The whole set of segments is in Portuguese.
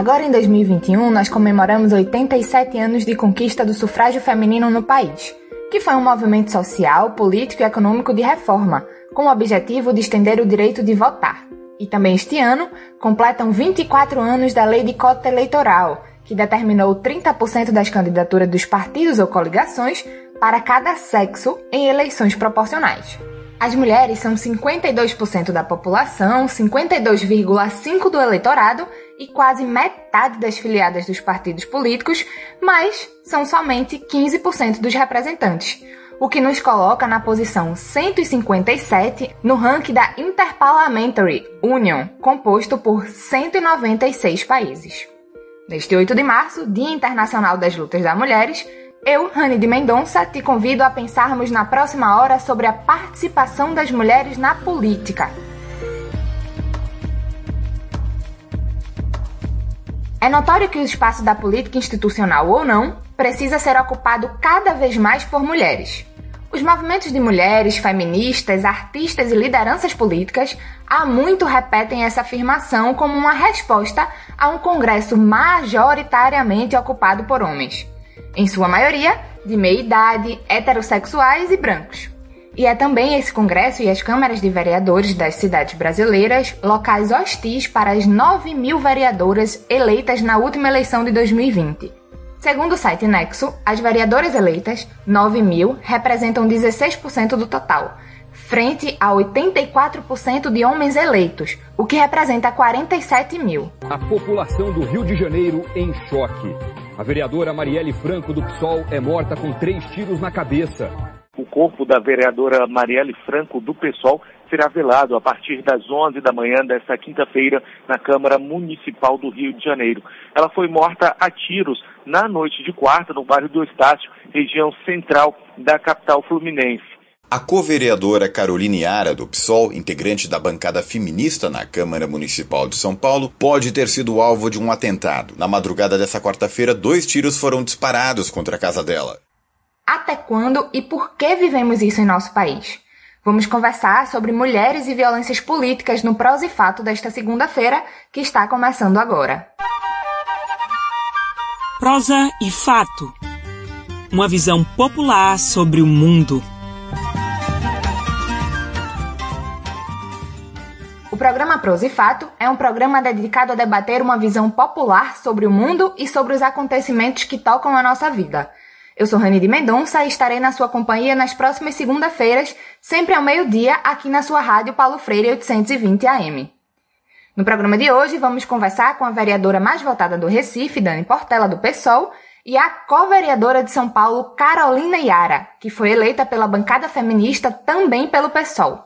Agora em 2021, nós comemoramos 87 anos de conquista do sufrágio feminino no país, que foi um movimento social, político e econômico de reforma, com o objetivo de estender o direito de votar. E também este ano, completam 24 anos da Lei de Cota Eleitoral, que determinou 30% das candidaturas dos partidos ou coligações para cada sexo em eleições proporcionais. As mulheres são 52% da população, 52,5% do eleitorado e quase metade das filiadas dos partidos políticos, mas são somente 15% dos representantes, o que nos coloca na posição 157 no ranking da Interparliamentary Union, composto por 196 países. Neste 8 de março, Dia Internacional das Lutas das Mulheres, eu, Rani de Mendonça, te convido a pensarmos na próxima hora sobre a participação das mulheres na política. É notório que o espaço da política institucional ou não precisa ser ocupado cada vez mais por mulheres. Os movimentos de mulheres, feministas, artistas e lideranças políticas há muito repetem essa afirmação como uma resposta a um Congresso majoritariamente ocupado por homens em sua maioria de meia idade, heterossexuais e brancos. E é também esse Congresso e as câmaras de vereadores das cidades brasileiras locais hostis para as 9 mil vereadoras eleitas na última eleição de 2020. Segundo o site Nexo, as vereadoras eleitas, 9 mil, representam 16% do total, frente a 84% de homens eleitos, o que representa 47 mil. A população do Rio de Janeiro em choque. A vereadora Marielle Franco do PSOL é morta com três tiros na cabeça. O corpo da vereadora Marielle Franco do PSOL será velado a partir das 11 da manhã desta quinta-feira na Câmara Municipal do Rio de Janeiro. Ela foi morta a tiros na noite de quarta no bairro do Estácio, região central da capital fluminense. A co-vereadora Caroline Ara, do PSOL, integrante da bancada feminista na Câmara Municipal de São Paulo, pode ter sido alvo de um atentado. Na madrugada dessa quarta-feira, dois tiros foram disparados contra a casa dela. Até quando e por que vivemos isso em nosso país? Vamos conversar sobre mulheres e violências políticas no Prós e Fato desta segunda-feira, que está começando agora. Prosa e Fato Uma visão popular sobre o mundo. programa Prosa e Fato é um programa dedicado a debater uma visão popular sobre o mundo e sobre os acontecimentos que tocam a nossa vida. Eu sou Rani de Mendonça e estarei na sua companhia nas próximas segunda-feiras, sempre ao meio-dia, aqui na sua rádio Paulo Freire 820 AM. No programa de hoje, vamos conversar com a vereadora mais votada do Recife, Dani Portela, do PSOL, e a co-vereadora de São Paulo, Carolina Yara, que foi eleita pela bancada feminista também pelo PSOL.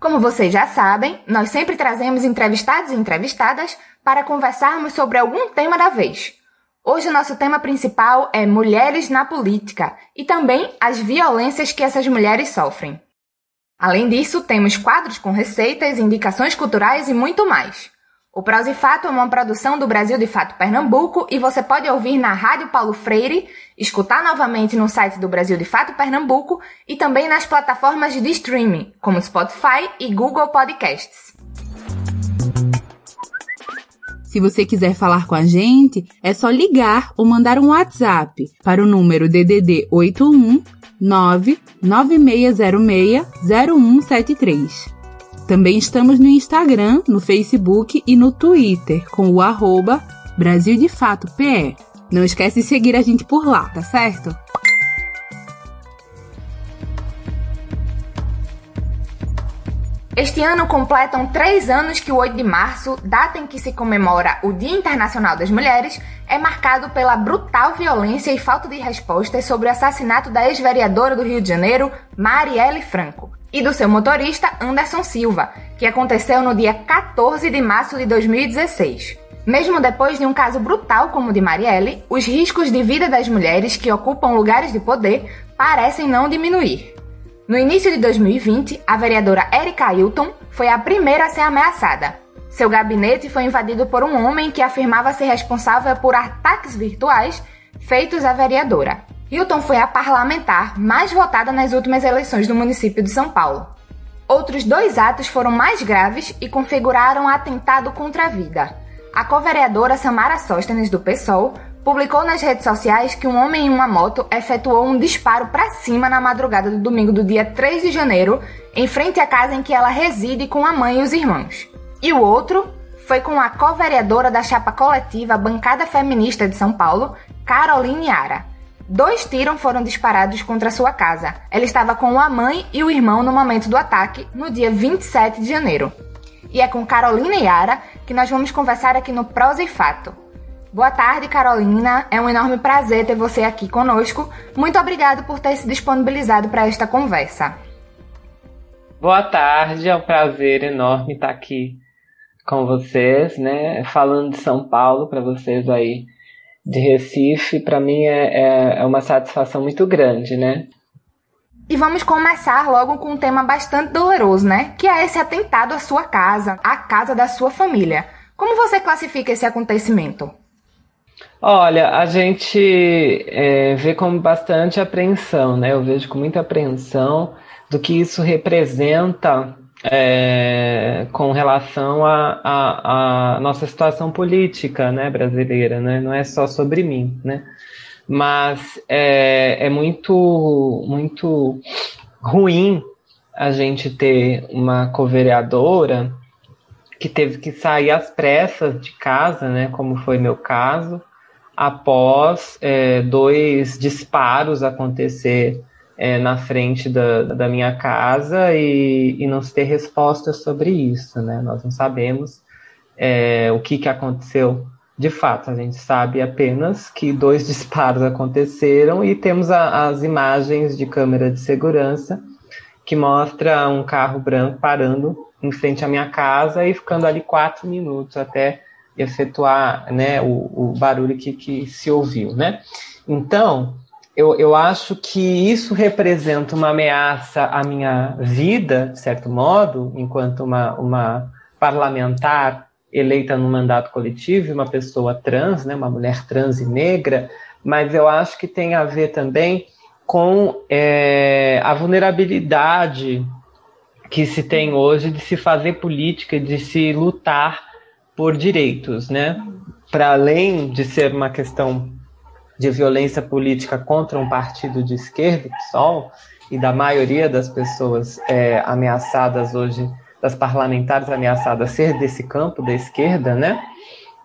Como vocês já sabem, nós sempre trazemos entrevistados e entrevistadas para conversarmos sobre algum tema da vez. Hoje o nosso tema principal é mulheres na política e também as violências que essas mulheres sofrem. Além disso, temos quadros com receitas, indicações culturais e muito mais. O Prosa e Fato é uma produção do Brasil de Fato Pernambuco e você pode ouvir na Rádio Paulo Freire, escutar novamente no site do Brasil de Fato Pernambuco e também nas plataformas de streaming, como Spotify e Google Podcasts. Se você quiser falar com a gente, é só ligar ou mandar um WhatsApp para o número DDD 81 99606 0173. Também estamos no Instagram, no Facebook e no Twitter com o arroba Brasil de Fato PE. Não esquece de seguir a gente por lá, tá certo? Este ano completam três anos que o 8 de março, data em que se comemora o Dia Internacional das Mulheres, é marcado pela brutal violência e falta de respostas sobre o assassinato da ex-vereadora do Rio de Janeiro, Marielle Franco, e do seu motorista, Anderson Silva, que aconteceu no dia 14 de março de 2016. Mesmo depois de um caso brutal como o de Marielle, os riscos de vida das mulheres que ocupam lugares de poder parecem não diminuir. No início de 2020, a vereadora Erika Ailton foi a primeira a ser ameaçada. Seu gabinete foi invadido por um homem que afirmava ser responsável por ataques virtuais feitos à vereadora. Hilton foi a parlamentar mais votada nas últimas eleições do município de São Paulo. Outros dois atos foram mais graves e configuraram atentado contra a vida. a co-vereadora Samara Sóstenes, do PSOL, publicou nas redes sociais que um homem em uma moto efetuou um disparo para cima na madrugada do domingo do dia 3 de janeiro, em frente à casa em que ela reside com a mãe e os irmãos. E o outro foi com a co-vereadora da chapa coletiva Bancada Feminista de São Paulo, Caroline Ara. Dois tiros foram disparados contra sua casa. Ela estava com a mãe e o irmão no momento do ataque, no dia 27 de janeiro. E é com Carolina Yara que nós vamos conversar aqui no Prosa e Fato. Boa tarde, Carolina. É um enorme prazer ter você aqui conosco. Muito obrigado por ter se disponibilizado para esta conversa. Boa tarde, é um prazer enorme estar aqui com vocês, né? Falando de São Paulo para vocês aí de Recife, para mim é, é, é, uma satisfação muito grande, né? E vamos começar logo com um tema bastante doloroso, né? Que é esse atentado à sua casa, à casa da sua família. Como você classifica esse acontecimento? Olha, a gente é, vê com bastante apreensão, né? Eu vejo com muita apreensão do que isso representa é, com relação à nossa situação política né, brasileira, né? não é só sobre mim, né? mas é, é muito, muito ruim a gente ter uma co-vereadora que teve que sair às pressas de casa, né, como foi meu caso, após é, dois disparos acontecer é, na frente da, da minha casa e, e, não se ter resposta sobre isso, né? Nós não sabemos é, o que, que aconteceu de fato. A gente sabe apenas que dois disparos aconteceram e temos a, as imagens de câmera de segurança que mostra um carro branco parando em frente à minha casa e ficando ali quatro minutos até efetuar né, o, o barulho que, que se ouviu, né? Então, eu, eu acho que isso representa uma ameaça à minha vida, de certo modo, enquanto uma, uma parlamentar eleita no mandato coletivo, uma pessoa trans, né, uma mulher trans e negra, mas eu acho que tem a ver também com é, a vulnerabilidade que se tem hoje de se fazer política, de se lutar por direitos, né? Para além de ser uma questão de violência política contra um partido de esquerda, o PSOL, e da maioria das pessoas é, ameaçadas hoje, das parlamentares ameaçadas ser desse campo da esquerda, né?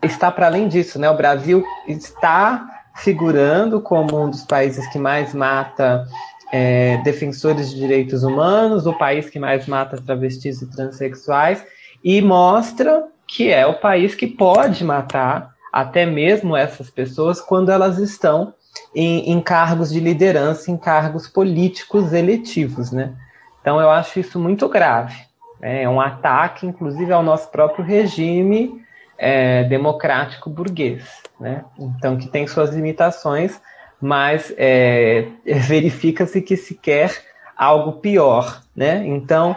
Está para além disso, né? O Brasil está figurando como um dos países que mais mata é, defensores de direitos humanos, o país que mais mata travestis e transexuais, e mostra que é o país que pode matar até mesmo essas pessoas quando elas estão em, em cargos de liderança, em cargos políticos eletivos, né? Então eu acho isso muito grave. Né? É um ataque, inclusive, ao nosso próprio regime é, democrático burguês, né? Então que tem suas limitações, mas é, verifica-se que se quer algo pior, né? Então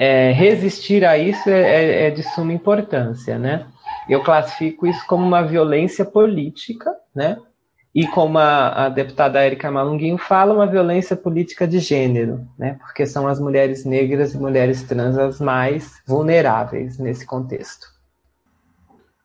é, resistir a isso é, é, é de suma importância, né? Eu classifico isso como uma violência política, né? E como a, a deputada Erika Malunguinho fala, uma violência política de gênero, né? Porque são as mulheres negras e mulheres trans as mais vulneráveis nesse contexto.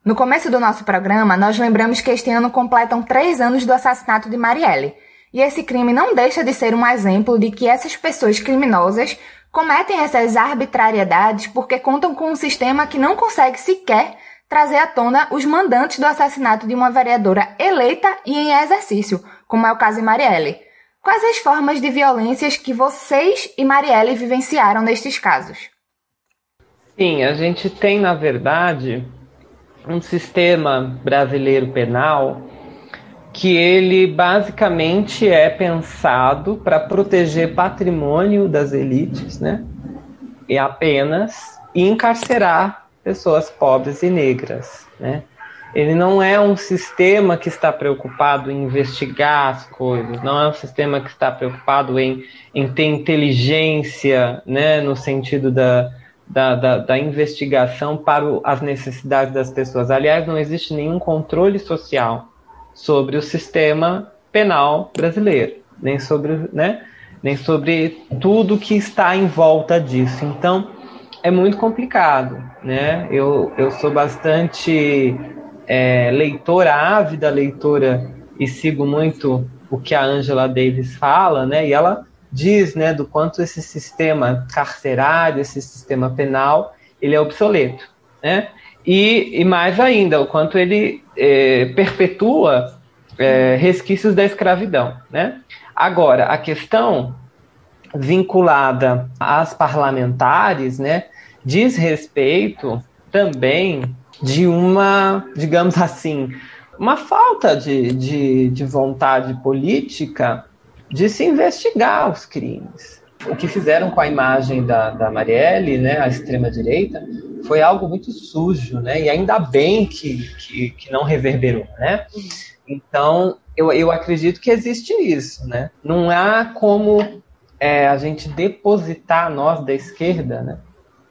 No começo do nosso programa, nós lembramos que este ano completam três anos do assassinato de Marielle. E esse crime não deixa de ser um exemplo de que essas pessoas criminosas cometem essas arbitrariedades porque contam com um sistema que não consegue sequer trazer à tona os mandantes do assassinato de uma vereadora eleita e em exercício, como é o caso de Marielle. Quais as formas de violências que vocês e Marielle vivenciaram nestes casos? Sim, a gente tem, na verdade, um sistema brasileiro penal que ele basicamente é pensado para proteger patrimônio das elites, né? E apenas encarcerar pessoas pobres e negras, né? Ele não é um sistema que está preocupado em investigar as coisas, não é um sistema que está preocupado em, em ter inteligência, né, no sentido da, da, da, da investigação para o, as necessidades das pessoas. Aliás, não existe nenhum controle social sobre o sistema penal brasileiro, nem sobre, né, nem sobre tudo que está em volta disso. Então, é muito complicado, né? Eu, eu sou bastante é, leitora, ávida leitora, e sigo muito o que a Angela Davis fala, né? E ela diz, né, do quanto esse sistema carcerário, esse sistema penal, ele é obsoleto, né? E, e mais ainda, o quanto ele é, perpetua é, resquícios da escravidão, né? Agora, a questão vinculada às parlamentares, né, diz respeito também de uma, digamos assim, uma falta de, de, de vontade política de se investigar os crimes. O que fizeram com a imagem da, da Marielle, né, a extrema-direita, foi algo muito sujo, né, e ainda bem que, que, que não reverberou, né. Então, eu, eu acredito que existe isso, né. Não há como é, a gente depositar, nós da esquerda, né,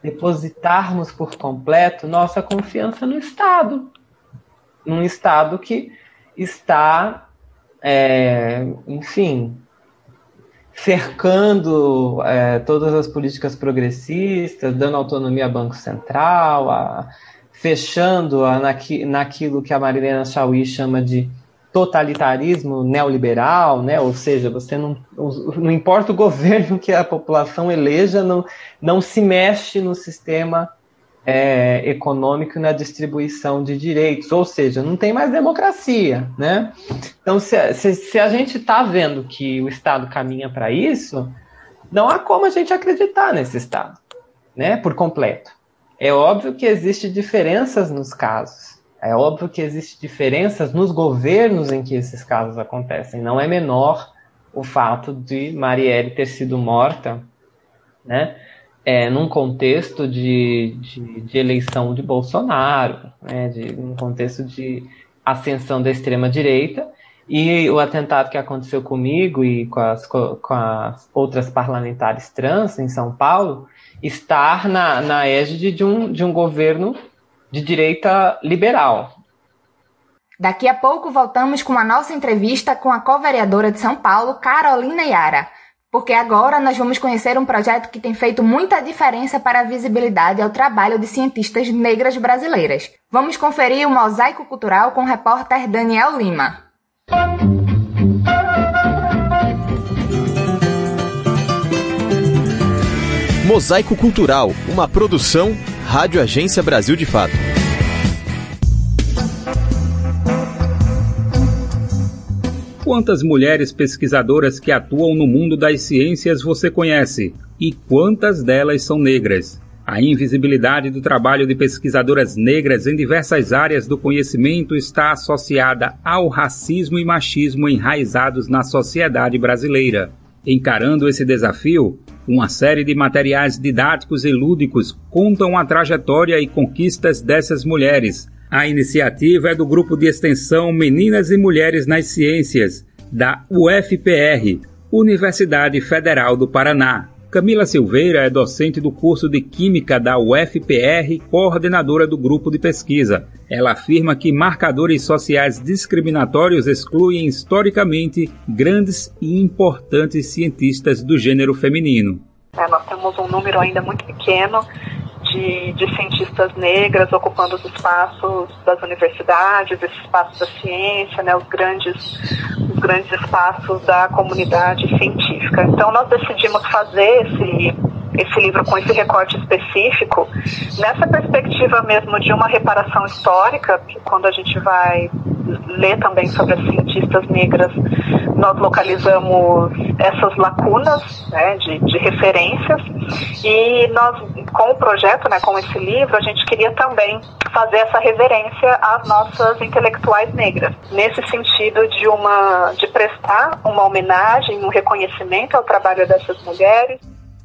depositarmos por completo nossa confiança no Estado, num Estado que está, é, enfim, cercando é, todas as políticas progressistas, dando autonomia ao Banco Central, a, fechando a, naqui, naquilo que a Marilena Chauí chama de totalitarismo neoliberal, né? ou seja, você não, não importa o governo que a população eleja, não, não se mexe no sistema é, econômico na distribuição de direitos, ou seja, não tem mais democracia, né? Então, se, se, se a gente está vendo que o Estado caminha para isso, não há como a gente acreditar nesse Estado, né? Por completo. É óbvio que existem diferenças nos casos. É óbvio que existem diferenças nos governos em que esses casos acontecem. Não é menor o fato de Marielle ter sido morta, né? É, num contexto de, de, de, eleição de Bolsonaro, né, de um contexto de ascensão da extrema-direita, e o atentado que aconteceu comigo e com as, com as outras parlamentares trans em São Paulo, estar na, na égide de um, de um governo de direita liberal. Daqui a pouco voltamos com a nossa entrevista com a co-vereadora de São Paulo, Carolina Yara porque agora nós vamos conhecer um projeto que tem feito muita diferença para a visibilidade ao trabalho de cientistas negras brasileiras. Vamos conferir o mosaico cultural com o repórter Daniel Lima. Mosaico Cultural, uma produção Rádio Agência Brasil de Fato. Quantas mulheres pesquisadoras que atuam no mundo das ciências você conhece? E quantas delas são negras? A invisibilidade do trabalho de pesquisadoras negras em diversas áreas do conhecimento está associada ao racismo e machismo enraizados na sociedade brasileira. Encarando esse desafio, uma série de materiais didáticos e lúdicos contam a trajetória e conquistas dessas mulheres, a iniciativa é do Grupo de Extensão Meninas e Mulheres nas Ciências, da UFPR, Universidade Federal do Paraná. Camila Silveira é docente do curso de Química da UFPR, coordenadora do grupo de pesquisa. Ela afirma que marcadores sociais discriminatórios excluem historicamente grandes e importantes cientistas do gênero feminino. É, nós temos um número ainda muito pequeno de, de, cientistas negras ocupando os espaços das universidades, esses espaços da ciência, né, os grandes, os grandes espaços da comunidade científica. Então nós decidimos fazer esse, esse livro com esse recorte específico nessa perspectiva mesmo de uma reparação histórica, quando a gente vai ler também sobre as cientistas negras, nós localizamos essas lacunas né, de, de referências e nós, com o projeto, né, com esse livro, a gente queria também fazer essa reverência às nossas intelectuais negras, nesse sentido de uma de prestar uma homenagem, um reconhecimento ao trabalho dessas mulheres.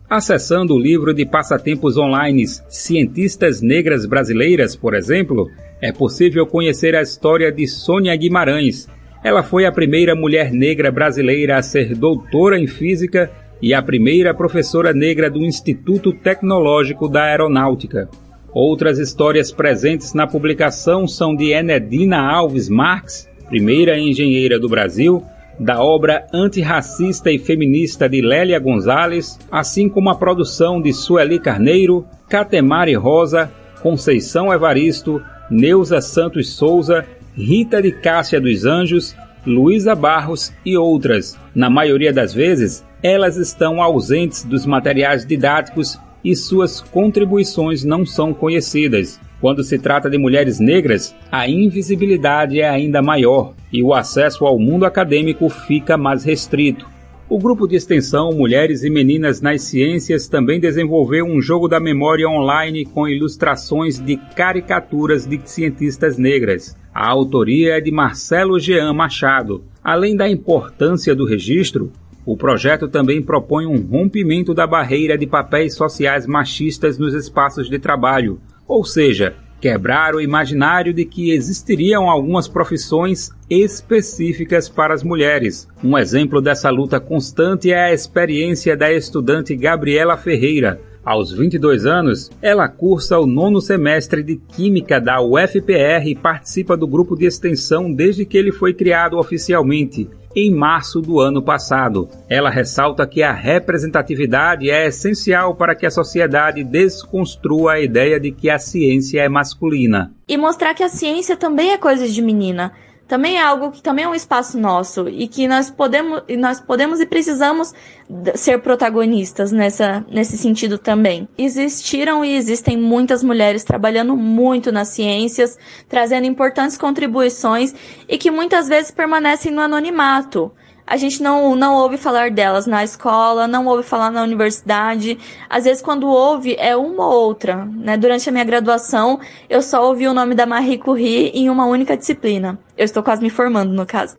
Acessando o livro de passatempos online Cientistas Negras Brasileiras, por exemplo, é possível conhecer a história de Sônia Guimarães. Ela foi a primeira mulher negra brasileira a ser doutora em física e a primeira professora negra do Instituto Tecnológico da Aeronáutica. Outras histórias presentes na publicação são de Enedina Alves Marx, primeira engenheira do Brasil, da obra antirracista e feminista de Lélia Gonzalez, assim como a produção de Sueli Carneiro, Catemari Rosa, Conceição Evaristo, Neuza Santos Souza, Rita de Cássia dos Anjos, Luísa Barros e outras. Na maioria das vezes, elas estão ausentes dos materiais didáticos e suas contribuições não são conhecidas. Quando se trata de mulheres negras, a invisibilidade é ainda maior e o acesso ao mundo acadêmico fica mais restrito. O grupo de extensão Mulheres e Meninas nas Ciências também desenvolveu um jogo da memória online com ilustrações de caricaturas de cientistas negras. A autoria é de Marcelo Jean Machado. Além da importância do registro, o projeto também propõe um rompimento da barreira de papéis sociais machistas nos espaços de trabalho, ou seja, quebrar o imaginário de que existiriam algumas profissões específicas para as mulheres. Um exemplo dessa luta constante é a experiência da estudante Gabriela Ferreira. Aos 22 anos, ela cursa o nono semestre de Química da UFPR e participa do grupo de extensão desde que ele foi criado oficialmente em março do ano passado. Ela ressalta que a representatividade é essencial para que a sociedade desconstrua a ideia de que a ciência é masculina. E mostrar que a ciência também é coisa de menina também é algo que também é um espaço nosso e que nós podemos, nós podemos e precisamos ser protagonistas nessa, nesse sentido também. Existiram e existem muitas mulheres trabalhando muito nas ciências, trazendo importantes contribuições e que muitas vezes permanecem no anonimato a gente não, não ouve falar delas na escola, não ouve falar na universidade. Às vezes, quando ouve, é uma ou outra. Né? Durante a minha graduação, eu só ouvi o nome da Marie Curie em uma única disciplina. Eu estou quase me formando, no caso.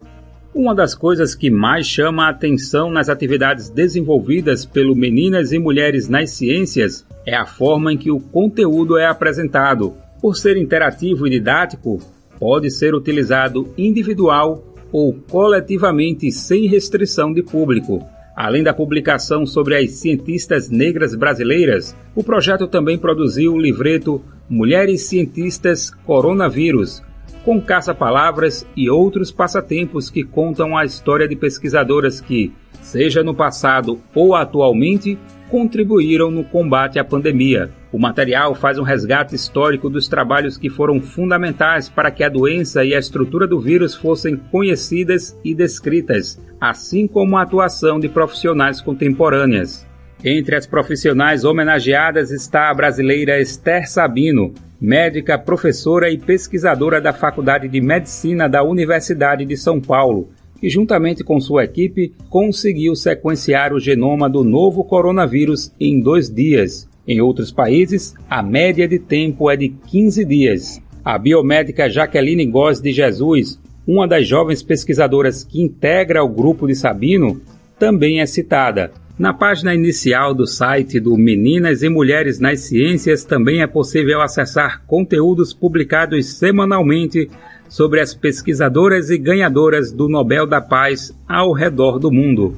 Uma das coisas que mais chama a atenção nas atividades desenvolvidas pelo Meninas e Mulheres nas Ciências é a forma em que o conteúdo é apresentado. Por ser interativo e didático, pode ser utilizado individual ou coletivamente sem restrição de público. Além da publicação sobre as cientistas negras brasileiras, o projeto também produziu o livreto Mulheres Cientistas Coronavírus, com caça-palavras e outros passatempos que contam a história de pesquisadoras que, seja no passado ou atualmente, contribuíram no combate à pandemia. O material faz um resgate histórico dos trabalhos que foram fundamentais para que a doença e a estrutura do vírus fossem conhecidas e descritas, assim como a atuação de profissionais contemporâneas. Entre as profissionais homenageadas está a brasileira Esther Sabino, médica, professora e pesquisadora da Faculdade de Medicina da Universidade de São Paulo, que, juntamente com sua equipe, conseguiu sequenciar o genoma do novo coronavírus em dois dias. Em outros países, a média de tempo é de 15 dias. A biomédica Jaqueline Góes de Jesus, uma das jovens pesquisadoras que integra o grupo de Sabino, também é citada. Na página inicial do site do Meninas e Mulheres nas Ciências também é possível acessar conteúdos publicados semanalmente sobre as pesquisadoras e ganhadoras do Nobel da Paz ao redor do mundo.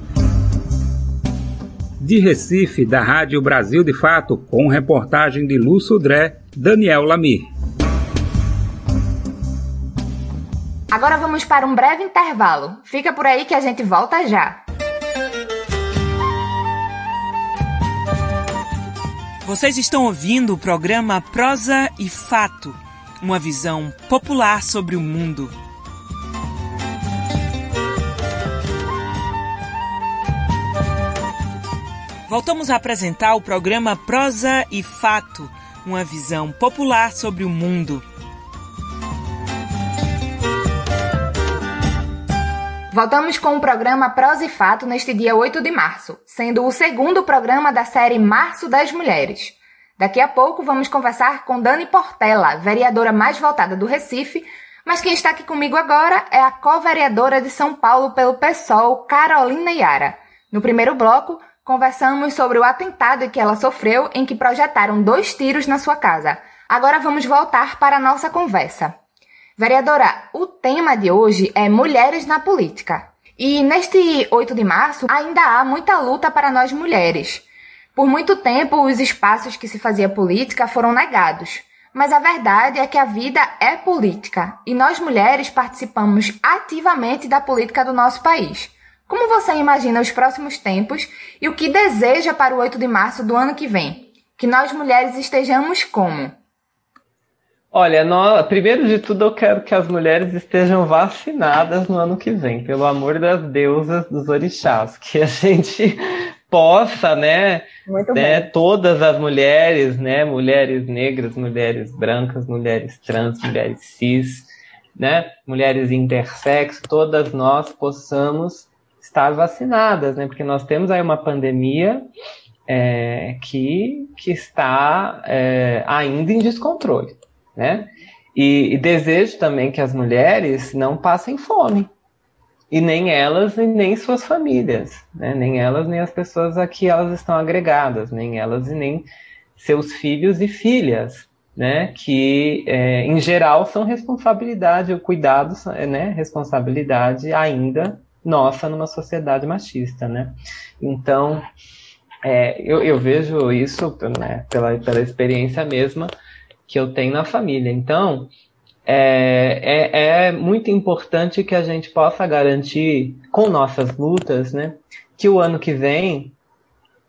De Recife, da Rádio Brasil de Fato, com reportagem de Lu Sudré, Daniel Lamir. Agora vamos para um breve intervalo. Fica por aí que a gente volta já. Vocês estão ouvindo o programa Prosa e Fato uma visão popular sobre o mundo. Voltamos a apresentar o programa Prosa e Fato, uma visão popular sobre o mundo. Voltamos com o programa Prosa e Fato neste dia 8 de março, sendo o segundo programa da série Março das Mulheres. Daqui a pouco vamos conversar com Dani Portela, vereadora mais votada do Recife, mas quem está aqui comigo agora é a co-vereadora de São Paulo pelo PSOL, Carolina Yara. No primeiro bloco, conversamos sobre o atentado que ela sofreu em que projetaram dois tiros na sua casa. Agora vamos voltar para a nossa conversa. Vereadora, o tema de hoje é Mulheres na Política. E neste 8 de março ainda há muita luta para nós mulheres. Por muito tempo, os espaços que se fazia política foram negados. Mas a verdade é que a vida é política e nós mulheres participamos ativamente da política do nosso país. Como você imagina os próximos tempos e o que deseja para o 8 de março do ano que vem? Que nós mulheres estejamos como? Olha, primeiro de tudo eu quero que as mulheres estejam vacinadas no ano que vem, pelo amor das deusas dos orixás, que a gente possa, né, né todas as mulheres, né, mulheres negras, mulheres brancas, mulheres trans, mulheres cis, né, mulheres intersexo, todas nós possamos estar vacinadas, né, porque nós temos aí uma pandemia é, que, que está é, ainda em descontrole né? E, e, desejo também que as mulheres não passem fome. E nem elas, e nem suas famílias, né? Nem elas, nem as pessoas a que elas estão agregadas, nem elas e nem seus filhos e filhas, né? Que, é, em geral, são responsabilidade, o cuidado, né? Responsabilidade ainda nossa numa sociedade machista, né? Então, é, eu, eu, vejo isso né, pela, pela experiência mesma, que eu tenho na família. Então, é, é, é, muito importante que a gente possa garantir com nossas lutas, né, que o ano que vem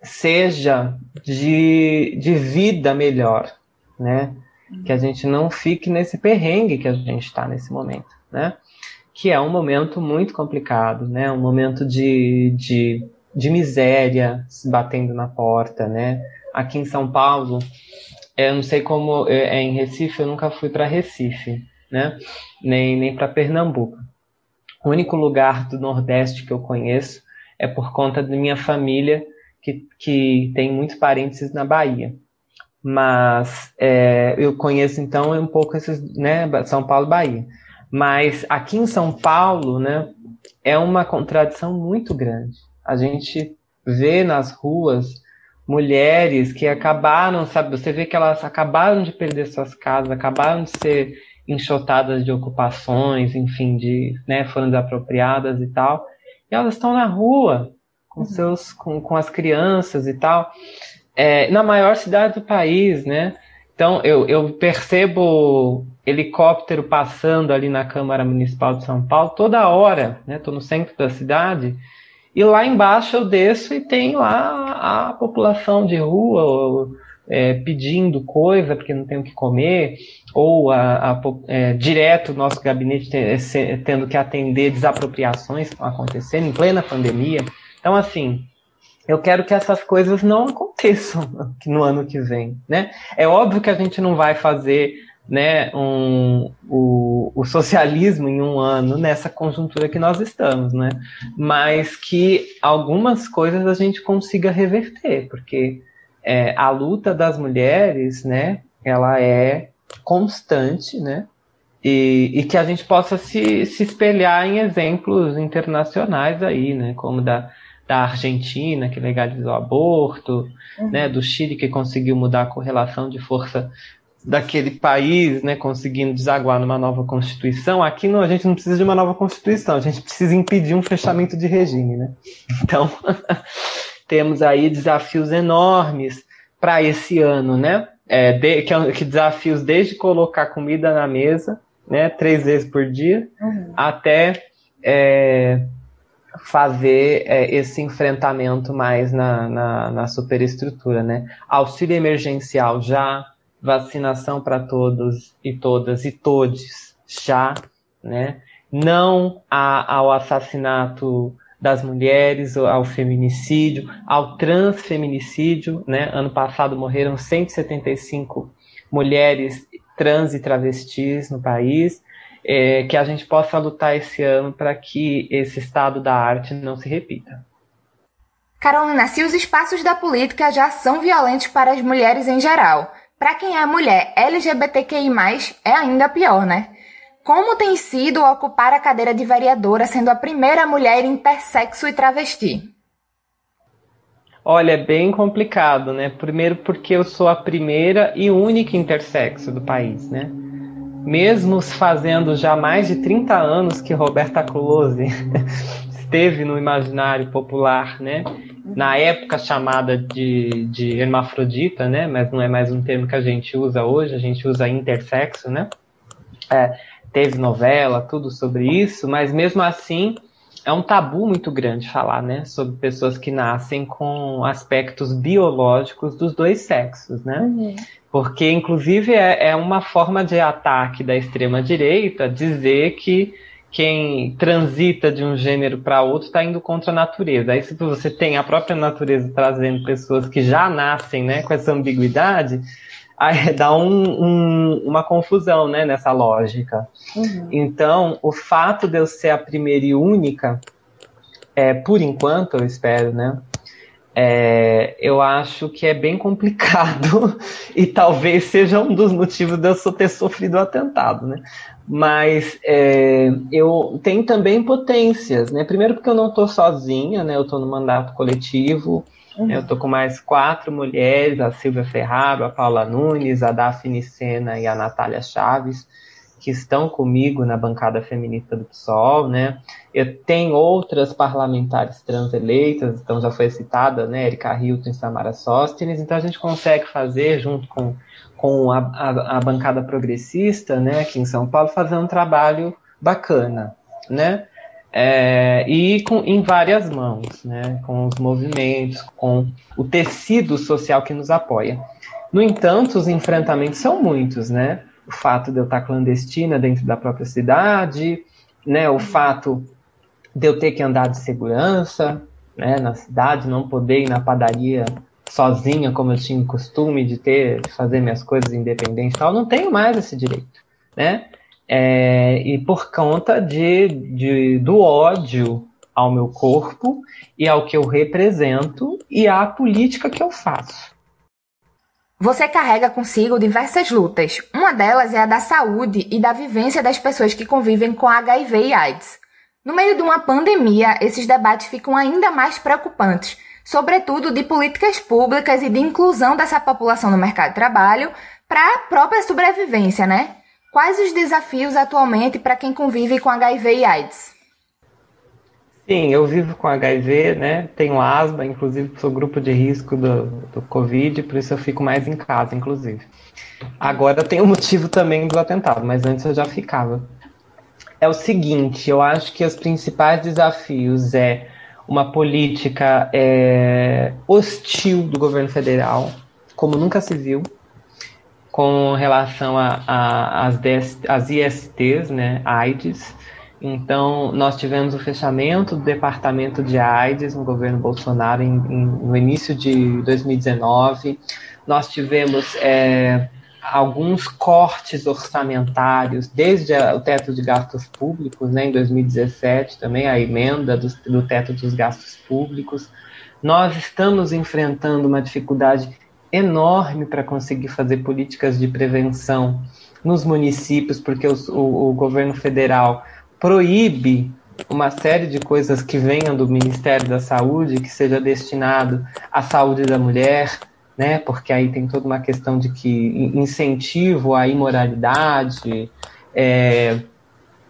seja de, de vida melhor, né, que a gente não fique nesse perrengue que a gente está nesse momento, né, que é um momento muito complicado, né, um momento de, de, de miséria se batendo na porta, né, aqui em São Paulo eu não sei como é, é em Recife, eu nunca fui para Recife, né? Nem, nem para Pernambuco. O único lugar do Nordeste que eu conheço é por conta da minha família, que, que tem muitos parentes na Bahia. Mas é, eu conheço então um pouco esses, né? São Paulo e Bahia. Mas aqui em São Paulo, né? É uma contradição muito grande. A gente vê nas ruas mulheres que acabaram, sabe, você vê que elas acabaram de perder suas casas, acabaram de ser enxotadas de ocupações, enfim, de, né, foram desapropriadas e tal, e elas estão na rua com uhum. seus, com, com as crianças e tal, é, na maior cidade do país, né? Então eu, eu percebo helicóptero passando ali na Câmara Municipal de São Paulo toda hora, né? Estou no centro da cidade e lá embaixo eu desço e tem lá a população de rua é, pedindo coisa porque não tem o que comer, ou a, a é, direto o nosso gabinete tendo que atender desapropriações que estão acontecendo em plena pandemia. Então, assim, eu quero que essas coisas não aconteçam no ano que vem, né? É óbvio que a gente não vai fazer né, um, o, o, socialismo em um ano nessa conjuntura que nós estamos, né? Mas que algumas coisas a gente consiga reverter, porque é, a luta das mulheres, né, ela é constante, né? E, e, que a gente possa se, se espelhar em exemplos internacionais aí, né? Como da, da Argentina, que legalizou o aborto, uhum. né? Do Chile, que conseguiu mudar a correlação de força daquele país, né, conseguindo desaguar numa nova constituição, aqui não, a gente não precisa de uma nova constituição, a gente precisa impedir um fechamento de regime, né? Então, temos aí desafios enormes para esse ano, né? É, de, que, é que, desafios desde colocar comida na mesa, né, três vezes por dia, uhum. até é, fazer é, esse enfrentamento mais na, na, na superestrutura, né? Auxílio emergencial já, vacinação para todos e todas e todes já, né? Não a, ao assassinato das mulheres, ao feminicídio, ao transfeminicídio, né? Ano passado morreram 175 mulheres trans e travestis no país. É, que a gente possa lutar esse ano para que esse estado da arte não se repita. Carolina, se os espaços da política já são violentos para as mulheres em geral, para quem é mulher LGBTQI+, é ainda pior, né? Como tem sido ocupar a cadeira de vereadora sendo a primeira mulher intersexo e travesti? Olha, é bem complicado, né? Primeiro porque eu sou a primeira e única intersexo do país, né? Mesmo fazendo já mais de 30 anos que Roberta Close esteve no imaginário popular, né? na época chamada de, de hermafrodita, né? Mas não é mais um termo que a gente usa hoje, a gente usa intersexo, né? É, teve novela, tudo sobre isso, mas mesmo assim é um tabu muito grande falar, né? Sobre pessoas que nascem com aspectos biológicos dos dois sexos, né? Uhum. Porque, inclusive, é, é uma forma de ataque da extrema-direita dizer que quem transita de um gênero para outro está indo contra a natureza. Aí, se você tem a própria natureza trazendo pessoas que já nascem né, com essa ambiguidade, aí dá um, um, uma confusão né, nessa lógica. Uhum. Então, o fato de eu ser a primeira e única, é, por enquanto, eu espero, né? É, eu acho que é bem complicado e talvez seja um dos motivos de eu ter sofrido o atentado, né? Mas é, eu tenho também potências, né? Primeiro porque eu não estou sozinha, né? Eu estou no mandato coletivo, uhum. eu estou com mais quatro mulheres, a Silvia Ferraro, a Paula Nunes, a Daphne Sena e a Natália Chaves, que estão comigo na bancada feminista do PSOL, né? Eu tenho outras parlamentares trans eleitas, então já foi citada, né? Erika Hilton e Samara Sóstenes, então a gente consegue fazer junto com com a, a, a, bancada progressista, né, aqui em São Paulo, fazendo um trabalho bacana, né, é, e com, em várias mãos, né, com os movimentos, com o tecido social que nos apoia. No entanto, os enfrentamentos são muitos, né, o fato de eu estar clandestina dentro da própria cidade, né, o fato de eu ter que andar de segurança, né, na cidade, não poder ir na padaria sozinha, como eu tinha o costume de ter, de fazer minhas coisas independentes e tal, não tenho mais esse direito, né? É, e por conta de, de, do ódio ao meu corpo e ao que eu represento e à política que eu faço. Você carrega consigo diversas lutas. Uma delas é a da saúde e da vivência das pessoas que convivem com HIV e AIDS. No meio de uma pandemia, esses debates ficam ainda mais preocupantes, sobretudo de políticas públicas e de inclusão dessa população no mercado de trabalho para a própria sobrevivência, né? Quais os desafios atualmente para quem convive com HIV e AIDS? Sim, eu vivo com HIV, né? Tenho asma, inclusive sou grupo de risco do, do Covid, por isso eu fico mais em casa, inclusive. Agora tem o motivo também do atentado, mas antes eu já ficava. É o seguinte, eu acho que os principais desafios é uma política é, hostil do governo federal, como nunca se viu, com relação às ISTs, né, AIDS. Então, nós tivemos o fechamento do departamento de AIDS no governo Bolsonaro em, em, no início de 2019. Nós tivemos é, alguns cortes orçamentários, desde o teto de gastos públicos, né, em 2017, também a emenda do, do teto dos gastos públicos. Nós estamos enfrentando uma dificuldade enorme para conseguir fazer políticas de prevenção nos municípios, porque os, o, o governo federal proíbe uma série de coisas que venham do Ministério da Saúde, que seja destinado à saúde da mulher, né? Porque aí tem toda uma questão de que incentivo à imoralidade, é,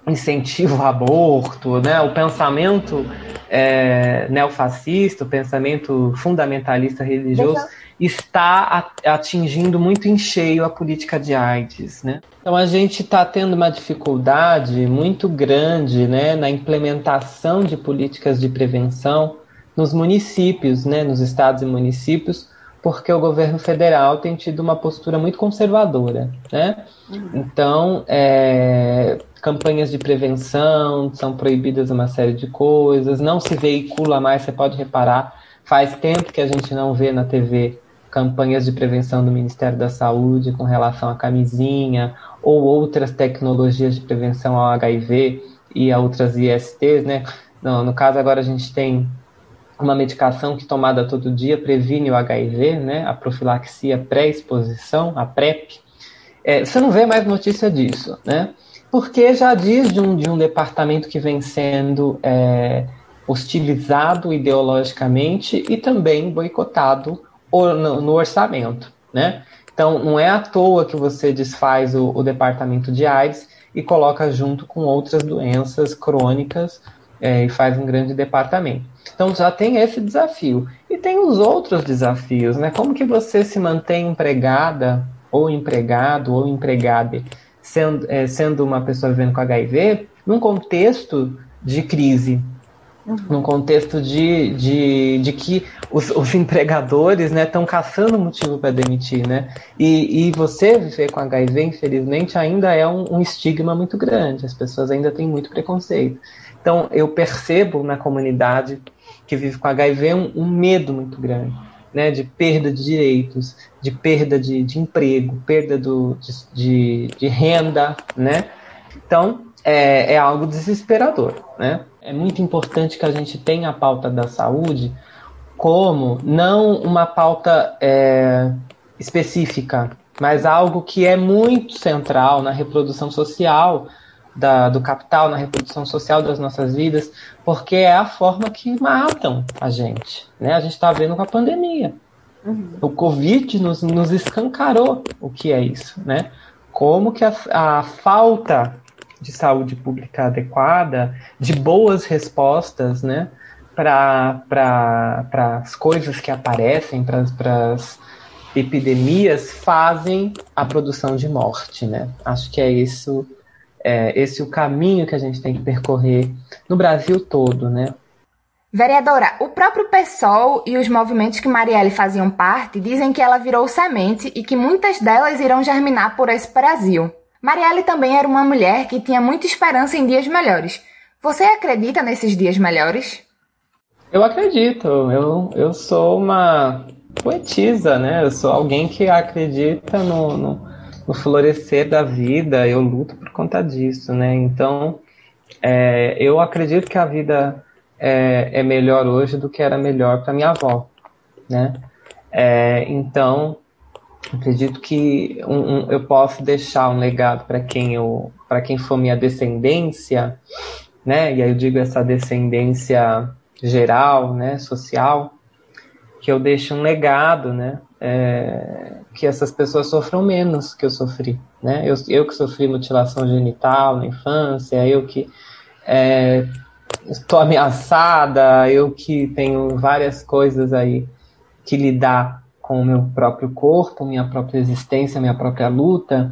incentivo ao aborto, né? O pensamento é, neofascista, o pensamento fundamentalista religioso está atingindo muito em cheio a política de AIDS, né? Então a gente está tendo uma dificuldade muito grande, né, na implementação de políticas de prevenção nos municípios, né, nos estados e municípios, porque o governo federal tem tido uma postura muito conservadora, né? Uhum. Então, é, campanhas de prevenção são proibidas uma série de coisas, não se veicula mais, você pode reparar, faz tempo que a gente não vê na TV campanhas de prevenção do Ministério da Saúde com relação à camisinha ou outras tecnologias de prevenção ao HIV e a outras ISTs, né? Não, no caso agora a gente tem uma medicação que tomada todo dia previne o HIV, né, a profilaxia pré-exposição, a PrEP, é, você não vê mais notícia disso, né? Porque já diz de um, de um departamento que vem sendo é, hostilizado ideologicamente e também boicotado no, no, orçamento, né? Então, não é à toa que você desfaz o, o departamento de AIDS e coloca junto com outras doenças crônicas é, e faz um grande departamento. Então já tem esse desafio. E tem os outros desafios, né? Como que você se mantém empregada, ou empregado, ou empregada, sendo, é, sendo uma pessoa vivendo com HIV, num contexto de crise, Uhum. Num contexto de, de, de que os, os empregadores estão né, caçando motivo para demitir, né? E, e você viver com HIV, infelizmente, ainda é um, um estigma muito grande. As pessoas ainda têm muito preconceito. Então, eu percebo na comunidade que vive com HIV um, um medo muito grande, né? De perda de direitos, de perda de, de emprego, perda do, de, de, de renda, né? Então, é, é algo desesperador, né? É muito importante que a gente tenha a pauta da saúde como não uma pauta é, específica, mas algo que é muito central na reprodução social da, do capital, na reprodução social das nossas vidas, porque é a forma que matam a gente. Né? A gente está vendo com a pandemia. Uhum. O Covid nos, nos escancarou o que é isso, né? Como que a, a falta de saúde pública adequada, de boas respostas, né, para as coisas que aparecem, para as epidemias, fazem a produção de morte, né? Acho que é isso, é, esse o caminho que a gente tem que percorrer no Brasil todo, né? Vereadora, o próprio PSOL e os movimentos que Marielle faziam parte dizem que ela virou semente e que muitas delas irão germinar por esse Brasil. Marielle também era uma mulher que tinha muita esperança em dias melhores. Você acredita nesses dias melhores? Eu acredito. Eu, eu sou uma poetisa, né? Eu sou alguém que acredita no, no, no florescer da vida. Eu luto por conta disso, né? Então, é, eu acredito que a vida é, é melhor hoje do que era melhor para minha avó, né? É, então, acredito que um, um, eu posso deixar um legado para quem eu para quem for minha descendência né? E aí eu digo essa descendência geral né? Social que eu deixe um legado né? É, que essas pessoas sofram menos que eu sofri né? Eu, eu que sofri mutilação genital na infância eu que é, estou ameaçada eu que tenho várias coisas aí que lidar com o meu próprio corpo, minha própria existência, minha própria luta,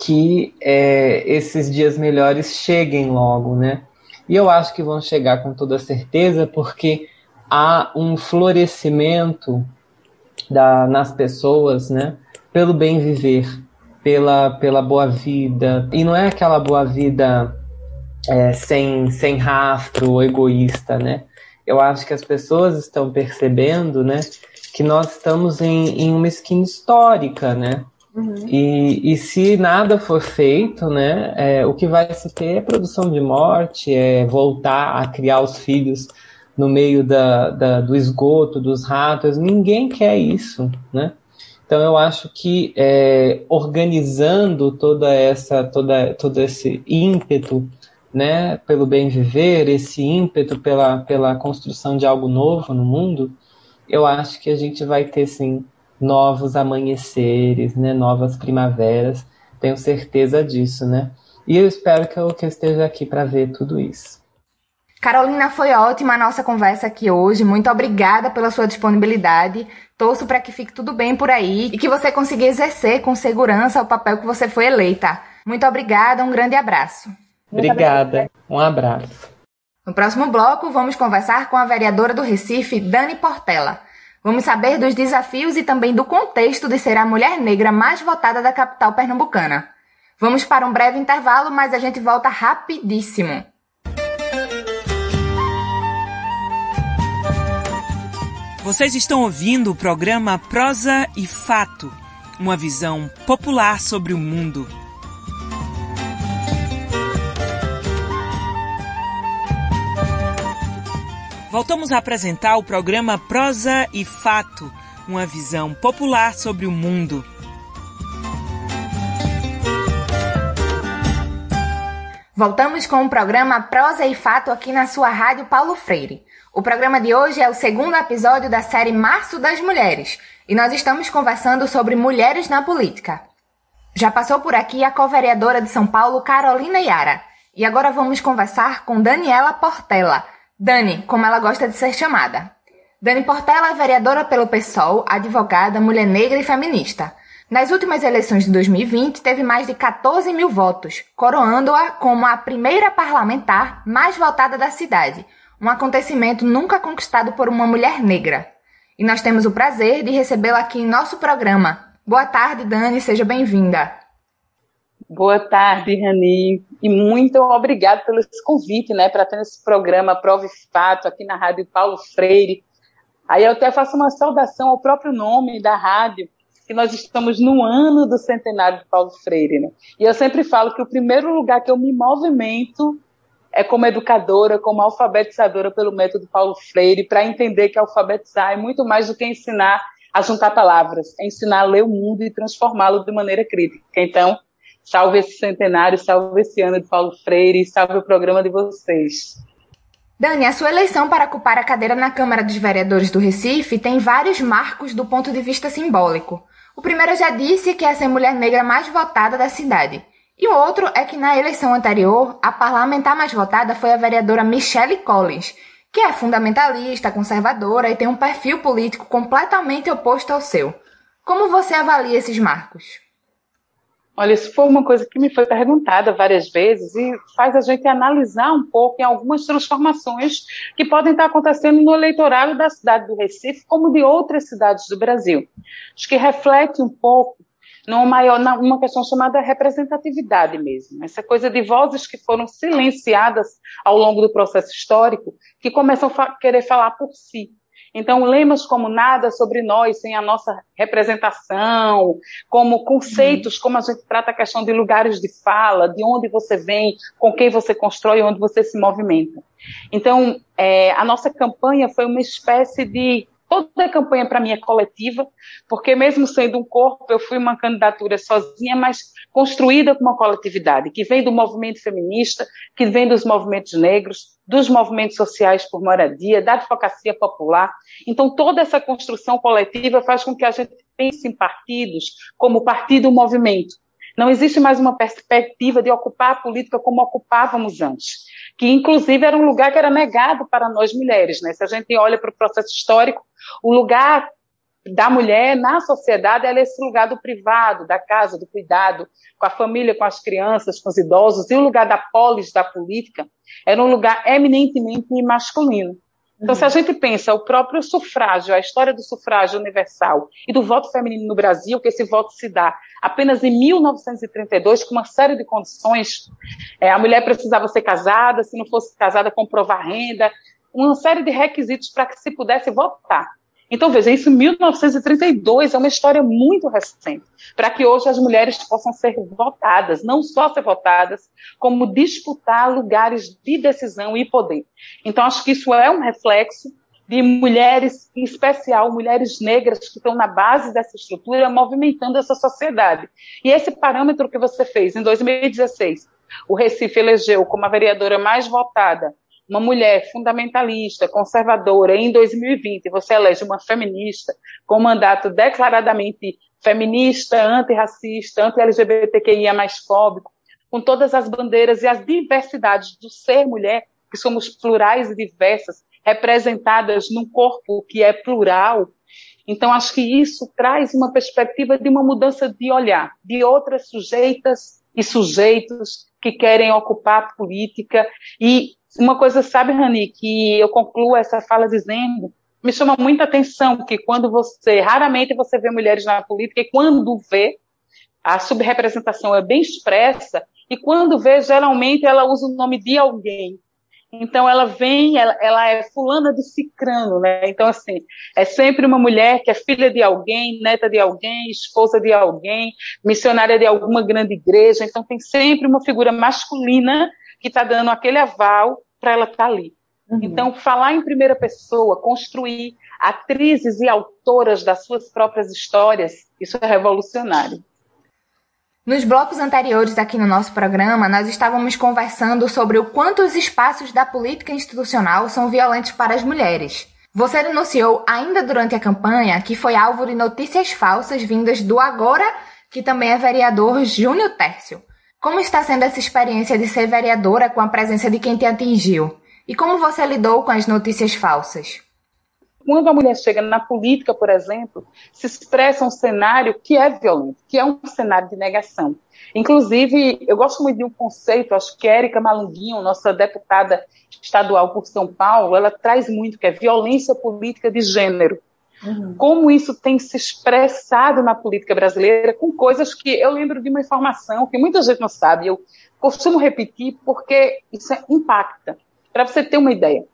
que é, esses dias melhores cheguem logo, né? E eu acho que vão chegar com toda certeza, porque há um florescimento da, nas pessoas, né? Pelo bem viver, pela, pela boa vida. E não é aquela boa vida é, sem, sem rastro egoísta, né? Eu acho que as pessoas estão percebendo, né? Que nós estamos em, em uma esquina histórica, né? Uhum. E, e se nada for feito, né, é, o que vai se ter é produção de morte, é voltar a criar os filhos no meio da, da, do esgoto, dos ratos. Ninguém quer isso, né? Então eu acho que é, organizando toda essa, toda, todo esse ímpeto, né, pelo bem viver, esse ímpeto pela, pela construção de algo novo no mundo, eu acho que a gente vai ter sim novos amanheceres, né, novas primaveras. Tenho certeza disso, né? E eu espero que eu, que eu esteja aqui para ver tudo isso. Carolina, foi ótima a nossa conversa aqui hoje. Muito obrigada pela sua disponibilidade. Torço para que fique tudo bem por aí e que você consiga exercer com segurança o papel que você foi eleita. Muito obrigada, um grande abraço. Obrigada, um abraço. No próximo bloco, vamos conversar com a vereadora do Recife, Dani Portela. Vamos saber dos desafios e também do contexto de ser a mulher negra mais votada da capital pernambucana. Vamos para um breve intervalo, mas a gente volta rapidíssimo. Vocês estão ouvindo o programa Prosa e Fato, uma visão popular sobre o mundo. Voltamos a apresentar o programa Prosa e Fato, uma visão popular sobre o mundo. Voltamos com o programa Prosa e Fato aqui na sua rádio Paulo Freire. O programa de hoje é o segundo episódio da série Março das Mulheres e nós estamos conversando sobre mulheres na política. Já passou por aqui a co-vereadora de São Paulo, Carolina Yara, e agora vamos conversar com Daniela Portela Dani, como ela gosta de ser chamada. Dani Portela é vereadora pelo PSOL, advogada, mulher negra e feminista. Nas últimas eleições de 2020, teve mais de 14 mil votos, coroando-a como a primeira parlamentar mais votada da cidade, um acontecimento nunca conquistado por uma mulher negra. E nós temos o prazer de recebê-la aqui em nosso programa. Boa tarde, Dani, seja bem-vinda. Boa tarde, Rani, e muito obrigado pelo convite, né, para ter esse programa Prova e Fato aqui na Rádio Paulo Freire. Aí eu até faço uma saudação ao próprio nome da rádio, que nós estamos no ano do centenário de Paulo Freire, né? E eu sempre falo que o primeiro lugar que eu me movimento é como educadora, como alfabetizadora pelo método Paulo Freire, para entender que alfabetizar é muito mais do que ensinar a juntar palavras, é ensinar a ler o mundo e transformá-lo de maneira crítica. Então, salve esse centenário, salve esse ano de Paulo Freire, salve o programa de vocês. Dani, a sua eleição para ocupar a cadeira na Câmara dos Vereadores do Recife tem vários marcos do ponto de vista simbólico. O primeiro já disse que é ser mulher negra mais votada da cidade. E o outro é que na eleição anterior, a parlamentar mais votada foi a vereadora Michelle Collins, que é fundamentalista, conservadora e tem um perfil político completamente oposto ao seu. Como você avalia esses marcos? Olha, isso foi uma coisa que me foi perguntada várias vezes e faz a gente analisar um pouco em algumas transformações que podem estar acontecendo no eleitorado da cidade do Recife, como de outras cidades do Brasil. Acho que reflete um pouco numa numa questão chamada representatividade mesmo. Essa coisa de vozes que foram silenciadas ao longo do processo histórico, que começam a querer falar por si. Então, lemas como nada sobre nós sem a nossa representação, como conceitos, como a gente trata a questão de lugares de fala, de onde você vem, com quem você constrói, onde você se movimenta. Então, é, a nossa campanha foi uma espécie de Toda a campanha para mim é coletiva, porque mesmo sendo um corpo, eu fui uma candidatura sozinha, mas construída com uma coletividade, que vem do movimento feminista, que vem dos movimentos negros, dos movimentos sociais por moradia, da advocacia popular. Então, toda essa construção coletiva faz com que a gente pense em partidos como partido movimento. Não existe mais uma perspectiva de ocupar a política como ocupávamos antes, que inclusive era um lugar que era negado para nós mulheres. Né? Se a gente olha para o processo histórico, o lugar da mulher na sociedade é esse lugar do privado, da casa, do cuidado, com a família, com as crianças, com os idosos, e o lugar da polis, da política, era um lugar eminentemente masculino. Então, uhum. se a gente pensa o próprio sufrágio, a história do sufrágio universal e do voto feminino no Brasil, que esse voto se dá apenas em 1932, com uma série de condições, é, a mulher precisava ser casada, se não fosse casada, comprovar renda, uma série de requisitos para que se pudesse votar. Então, veja, isso em 1932 é uma história muito recente, para que hoje as mulheres possam ser votadas, não só ser votadas, como disputar lugares de decisão e poder. Então, acho que isso é um reflexo de mulheres, em especial mulheres negras que estão na base dessa estrutura, movimentando essa sociedade. E esse parâmetro que você fez em 2016, o Recife elegeu como a vereadora mais votada uma mulher fundamentalista, conservadora, em 2020 você elege uma feminista com mandato declaradamente feminista, antirracista, anti-LGBTQIA mais fóbico, com todas as bandeiras e as diversidades do ser mulher, que somos plurais e diversas, representadas num corpo que é plural. Então, acho que isso traz uma perspectiva de uma mudança de olhar, de outras sujeitas e sujeitos que querem ocupar a política e uma coisa, sabe, Rani, que eu concluo essa fala dizendo, me chama muita atenção que quando você, raramente você vê mulheres na política, e quando vê, a subrepresentação é bem expressa, e quando vê, geralmente ela usa o nome de alguém. Então ela vem, ela, ela, é fulana de cicrano, né? Então assim, é sempre uma mulher que é filha de alguém, neta de alguém, esposa de alguém, missionária de alguma grande igreja. Então tem sempre uma figura masculina que está dando aquele aval para ela estar tá ali. Uhum. Então, falar em primeira pessoa, construir atrizes e autoras das suas próprias histórias, isso é revolucionário. Nos blocos anteriores aqui no nosso programa, nós estávamos conversando sobre o quanto os espaços da política institucional são violentos para as mulheres. Você denunciou ainda durante a campanha que foi alvo de notícias falsas vindas do agora, que também é vereador Júnior Tércio. Como está sendo essa experiência de ser vereadora com a presença de quem te atingiu? E como você lidou com as notícias falsas? quando a mulher chega na política, por exemplo, se expressa um cenário que é violento, que é um cenário de negação. Inclusive, eu gosto muito de um conceito, acho que Érica Malunguinho, nossa deputada estadual por São Paulo, ela traz muito, que é violência política de gênero. Uhum. Como isso tem se expressado na política brasileira com coisas que eu lembro de uma informação que muita gente não sabe, eu costumo repetir porque isso impacta. Para você ter uma ideia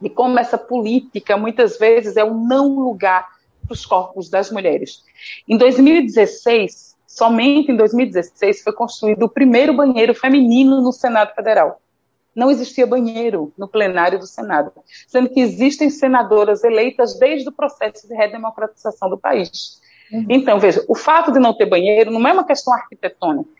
de como essa política muitas vezes é um não lugar para os corpos das mulheres. Em 2016, somente em 2016, foi construído o primeiro banheiro feminino no Senado Federal não existia banheiro no plenário do Senado, sendo que existem senadoras eleitas desde o processo de redemocratização do país. Uhum. Então, veja, o fato de não ter banheiro não é uma questão arquitetônica,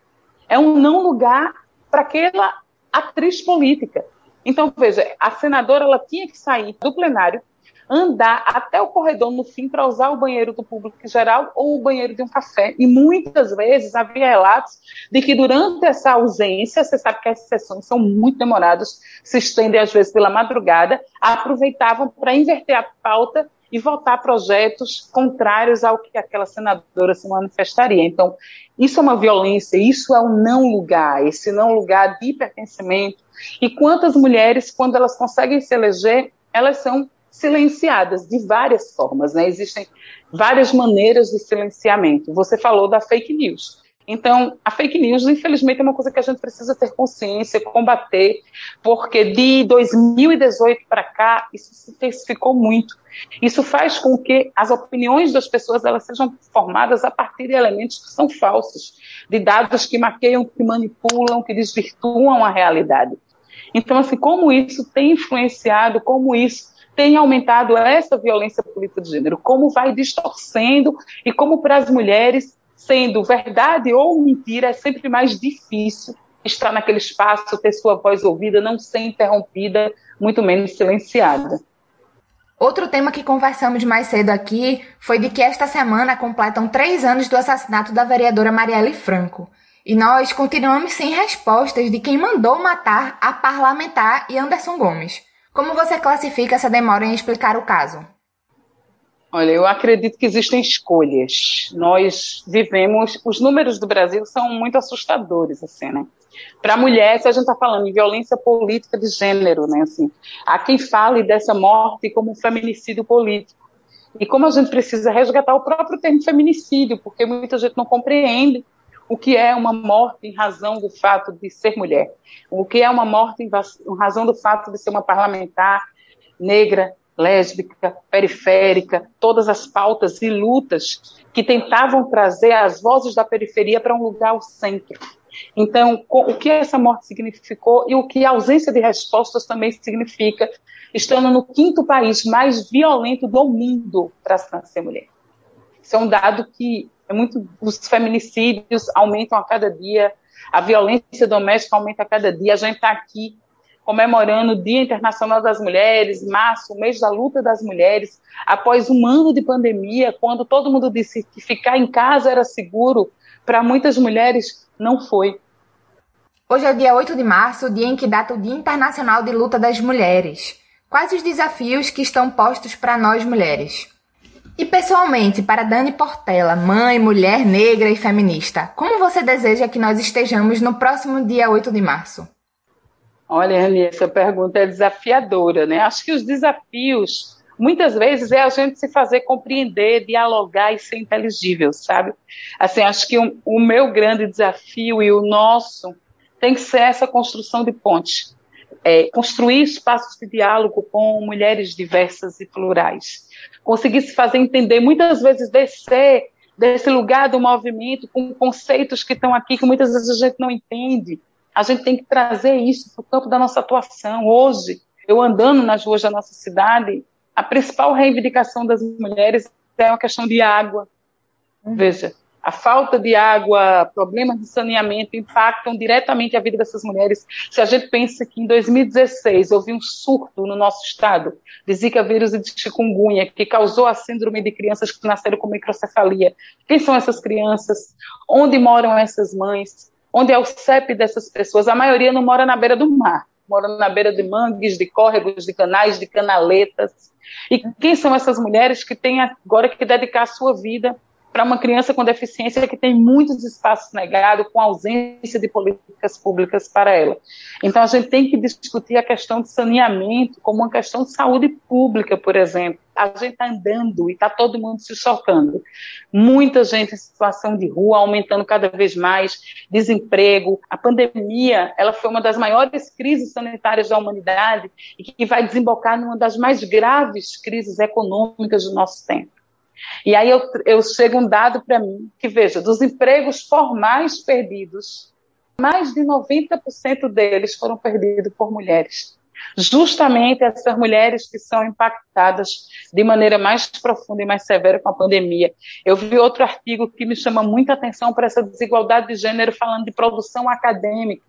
é um não lugar para aquela atriz política. Então, veja, a senadora ela tinha que sair do plenário andar até o corredor no fim para usar o banheiro do público em geral ou o banheiro de um café. E muitas vezes havia relatos de que durante essa ausência, você sabe que as sessões são muito demoradas, se estendem às vezes pela madrugada, aproveitavam para inverter a pauta e votar projetos contrários ao que aquela senadora se manifestaria. Então, isso é uma violência, isso é um não lugar, esse não lugar de pertencimento. E quantas mulheres, quando elas conseguem se eleger, elas são silenciadas de várias formas, né? Existem várias maneiras de silenciamento. Você falou da fake news. Então, a fake news, infelizmente, é uma coisa que a gente precisa ter consciência, combater, porque de 2018 para cá, isso se intensificou muito. Isso faz com que as opiniões das pessoas elas sejam formadas a partir de elementos que são falsos, de dados que maqueiam, que manipulam, que desvirtuam a realidade. Então, assim, como isso tem influenciado, como isso tem aumentado essa violência política de gênero, como vai distorcendo e como para as mulheres, sendo verdade ou mentira, é sempre mais difícil estar naquele espaço, ter sua voz ouvida, não ser interrompida, muito menos silenciada. Outro tema que conversamos mais cedo aqui foi de que esta semana completam três anos do assassinato da vereadora Marielle Franco. E nós continuamos sem respostas de quem mandou matar a parlamentar e Anderson Gomes. Como você classifica essa demora em explicar o caso? Olha, eu acredito que existem escolhas. Nós vivemos, os números do Brasil são muito assustadores, assim, né? Para a mulher, se a gente está falando em violência política de gênero, né? Assim, há quem fale dessa morte como um feminicídio político. E como a gente precisa resgatar o próprio termo feminicídio, porque muita gente não compreende o que é uma morte em razão do fato de ser mulher, o que é uma morte em razão do fato de ser uma parlamentar negra, lésbica, periférica, todas as pautas e lutas que tentavam trazer as vozes da periferia para um lugar ao centro. Então, o que essa morte significou e o que a ausência de respostas também significa, estando no quinto país mais violento do mundo para ser mulher. Isso é um dado que é muito, os feminicídios aumentam a cada dia, a violência doméstica aumenta a cada dia. A gente está aqui comemorando o Dia Internacional das Mulheres, março, o mês da luta das mulheres, após um ano de pandemia, quando todo mundo disse que ficar em casa era seguro, para muitas mulheres não foi. Hoje é dia 8 de março, o dia em que data o Dia Internacional de Luta das Mulheres. Quais os desafios que estão postos para nós mulheres? E pessoalmente, para Dani Portela, mãe, mulher negra e feminista, como você deseja que nós estejamos no próximo dia 8 de março? Olha, Rani, essa pergunta é desafiadora, né? Acho que os desafios, muitas vezes, é a gente se fazer compreender, dialogar e ser inteligível, sabe? Assim, acho que o, o meu grande desafio e o nosso tem que ser essa construção de ponte. É, construir espaços de diálogo com mulheres diversas e plurais conseguir se fazer entender, muitas vezes descer desse lugar do movimento com conceitos que estão aqui que muitas vezes a gente não entende. A gente tem que trazer isso para o campo da nossa atuação. Hoje, eu andando nas ruas da nossa cidade, a principal reivindicação das mulheres é uma questão de água. Veja, a falta de água, problemas de saneamento impactam diretamente a vida dessas mulheres. Se a gente pensa que em 2016 houve um surto no nosso estado de Zika vírus e de chikungunya, que causou a síndrome de crianças que nasceram com microcefalia. Quem são essas crianças? Onde moram essas mães? Onde é o CEP dessas pessoas? A maioria não mora na beira do mar. moram na beira de mangues, de córregos, de canais, de canaletas. E quem são essas mulheres que têm agora que dedicar a sua vida para uma criança com deficiência que tem muitos espaços negados, com ausência de políticas públicas para ela. Então, a gente tem que discutir a questão de saneamento como uma questão de saúde pública, por exemplo. A gente está andando e está todo mundo se chocando. Muita gente em situação de rua, aumentando cada vez mais, desemprego. A pandemia, ela foi uma das maiores crises sanitárias da humanidade e que vai desembocar numa das mais graves crises econômicas do nosso tempo. E aí eu, eu chego um dado para mim que, veja, dos empregos formais perdidos, mais de 90% deles foram perdidos por mulheres. Justamente essas mulheres que são impactadas de maneira mais profunda e mais severa com a pandemia. Eu vi outro artigo que me chama muita atenção para essa desigualdade de gênero, falando de produção acadêmica.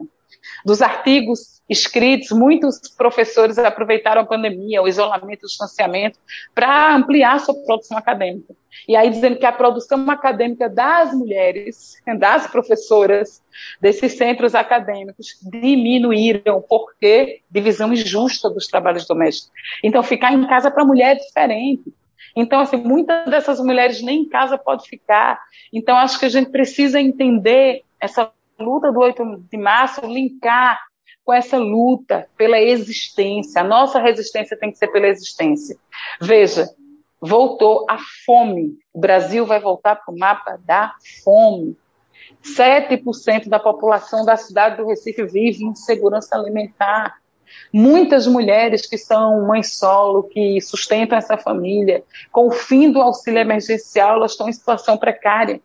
Dos artigos escritos, muitos professores aproveitaram a pandemia, o isolamento, o distanciamento, para ampliar sua produção acadêmica. E aí dizendo que a produção acadêmica das mulheres, das professoras, desses centros acadêmicos, diminuíram, porque divisão injusta dos trabalhos domésticos. Então, ficar em casa para mulher é diferente. Então, assim, muitas dessas mulheres nem em casa pode ficar. Então, acho que a gente precisa entender essa luta do 8 de março linkar com essa luta pela existência. A nossa resistência tem que ser pela existência. Veja, voltou a fome. O Brasil vai voltar para o mapa da fome. 7% da população da cidade do Recife vive em insegurança alimentar. Muitas mulheres que são mães solo, que sustentam essa família, com o fim do auxílio emergencial, elas estão em situação precária.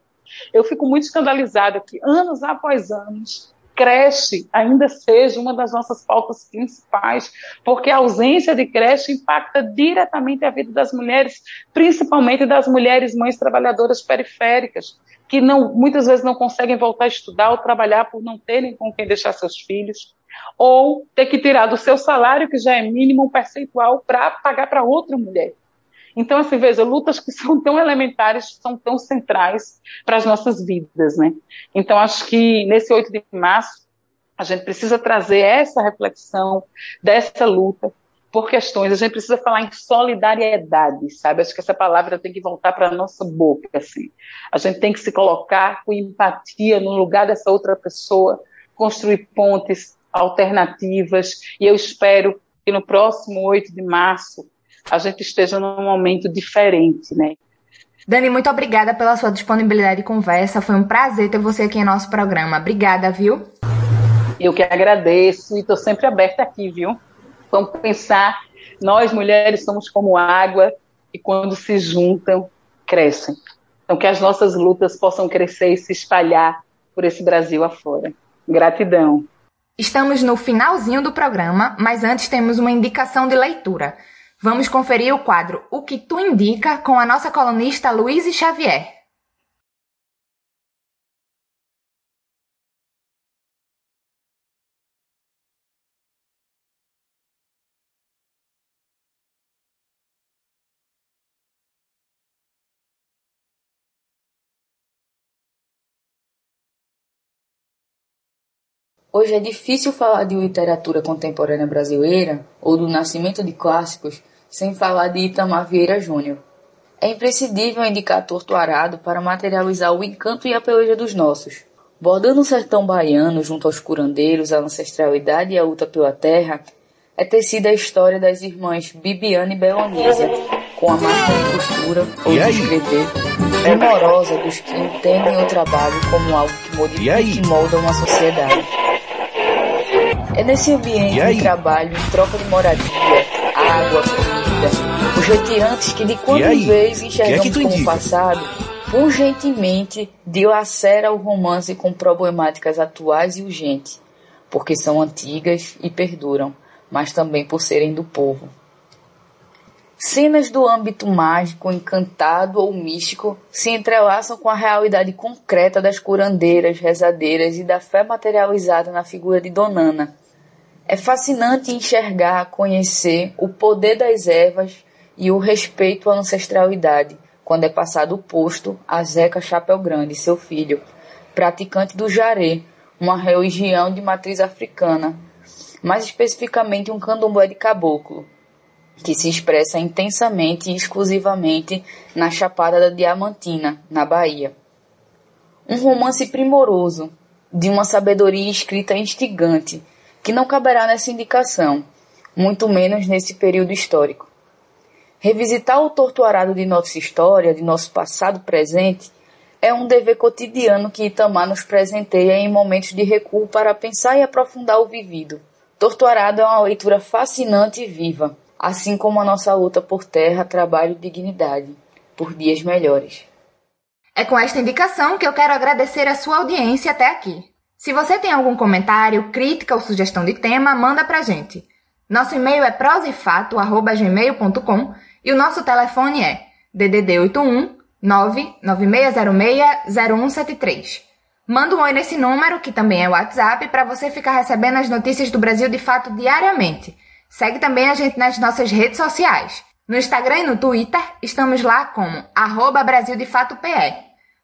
Eu fico muito escandalizada que, anos após anos, creche ainda seja uma das nossas pautas principais, porque a ausência de creche impacta diretamente a vida das mulheres, principalmente das mulheres mães trabalhadoras periféricas, que não, muitas vezes não conseguem voltar a estudar ou trabalhar por não terem com quem deixar seus filhos, ou ter que tirar do seu salário, que já é mínimo, um percentual para pagar para outra mulher. Então, assim, veja, lutas que são tão elementares, são tão centrais para as nossas vidas, né? Então, acho que nesse 8 de março, a gente precisa trazer essa reflexão dessa luta por questões, a gente precisa falar em solidariedade, sabe? Acho que essa palavra tem que voltar para a nossa boca, assim. A gente tem que se colocar com empatia no lugar dessa outra pessoa, construir pontes alternativas, e eu espero que no próximo 8 de março a gente esteja num momento diferente, né? Dani, muito obrigada pela sua disponibilidade de conversa. Foi um prazer ter você aqui em nosso programa. Obrigada, viu? Eu que agradeço e estou sempre aberta aqui, viu? Vamos pensar, nós mulheres somos como água e quando se juntam, crescem. Então que as nossas lutas possam crescer e se espalhar por esse Brasil afora. Gratidão. Estamos no finalzinho do programa, mas antes temos uma indicação de leitura. Vamos conferir o quadro O que tu indica com a nossa colunista Luísa Xavier. Hoje é difícil falar de literatura contemporânea brasileira ou do nascimento de clássicos sem falar de Itamar Vieira Júnior. É imprescindível indicar Torto Arado para materializar o encanto e a peleja dos nossos. Bordando o sertão baiano junto aos curandeiros, a ancestralidade e a luta pela terra, é tecida a história das irmãs Bibiana e Belonísia, com a máquina de costura ou de escrever primorosa dos que entendem o trabalho como algo que modifica e, e molda uma sociedade. É nesse ambiente de trabalho, em troca de moradia, água, comida, os retirantes que de quando em vez enxergamos que é como passado, urgentemente dilacera o romance com problemáticas atuais e urgentes, porque são antigas e perduram, mas também por serem do povo. Cenas do âmbito mágico, encantado ou místico se entrelaçam com a realidade concreta das curandeiras, rezadeiras e da fé materializada na figura de Donana, é fascinante enxergar, conhecer o poder das ervas e o respeito à ancestralidade, quando é passado o posto a Zeca Chapéu Grande, seu filho, praticante do jaré, uma religião de matriz africana, mais especificamente um candomblé de caboclo, que se expressa intensamente e exclusivamente na Chapada da Diamantina, na Bahia. Um romance primoroso, de uma sabedoria escrita instigante, que não caberá nessa indicação, muito menos nesse período histórico. Revisitar o torturado de nossa história, de nosso passado presente, é um dever cotidiano que Itamar nos presenteia em momentos de recuo para pensar e aprofundar o vivido. Torturado é uma leitura fascinante e viva, assim como a nossa luta por terra, trabalho e dignidade, por dias melhores. É com esta indicação que eu quero agradecer a sua audiência até aqui. Se você tem algum comentário, crítica ou sugestão de tema, manda pra gente. Nosso e-mail é prosaefato@gmail.com e o nosso telefone é DDD 81 996060173. Manda um oi nesse número, que também é WhatsApp, para você ficar recebendo as notícias do Brasil de fato diariamente. Segue também a gente nas nossas redes sociais. No Instagram e no Twitter, estamos lá como arroba Brasil de Fato PE.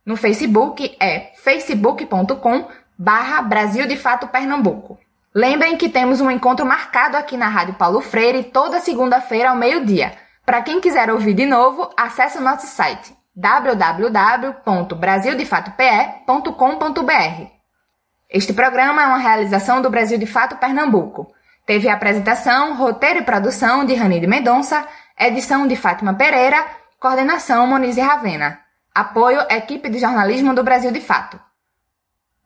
No Facebook é facebook.com barra Brasil de Fato Pernambuco. Lembrem que temos um encontro marcado aqui na Rádio Paulo Freire toda segunda-feira ao meio-dia. Para quem quiser ouvir de novo, acesse o nosso site www.brasildefatope.com.br. Este programa é uma realização do Brasil de Fato Pernambuco. Teve a apresentação, roteiro e produção de Rani de Mendonça, edição de Fátima Pereira, coordenação Monize Ravena. Apoio equipe de jornalismo do Brasil de Fato.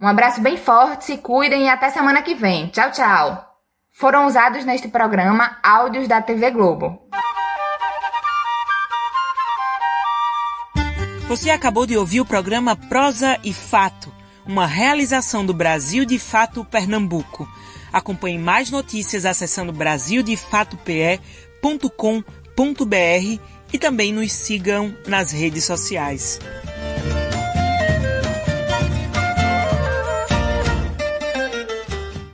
Um abraço bem forte, se cuidem e até semana que vem. Tchau, tchau. Foram usados neste programa áudios da TV Globo. Você acabou de ouvir o programa Prosa e Fato, uma realização do Brasil de Fato Pernambuco. Acompanhe mais notícias acessando brasildefatope.com.br e também nos sigam nas redes sociais.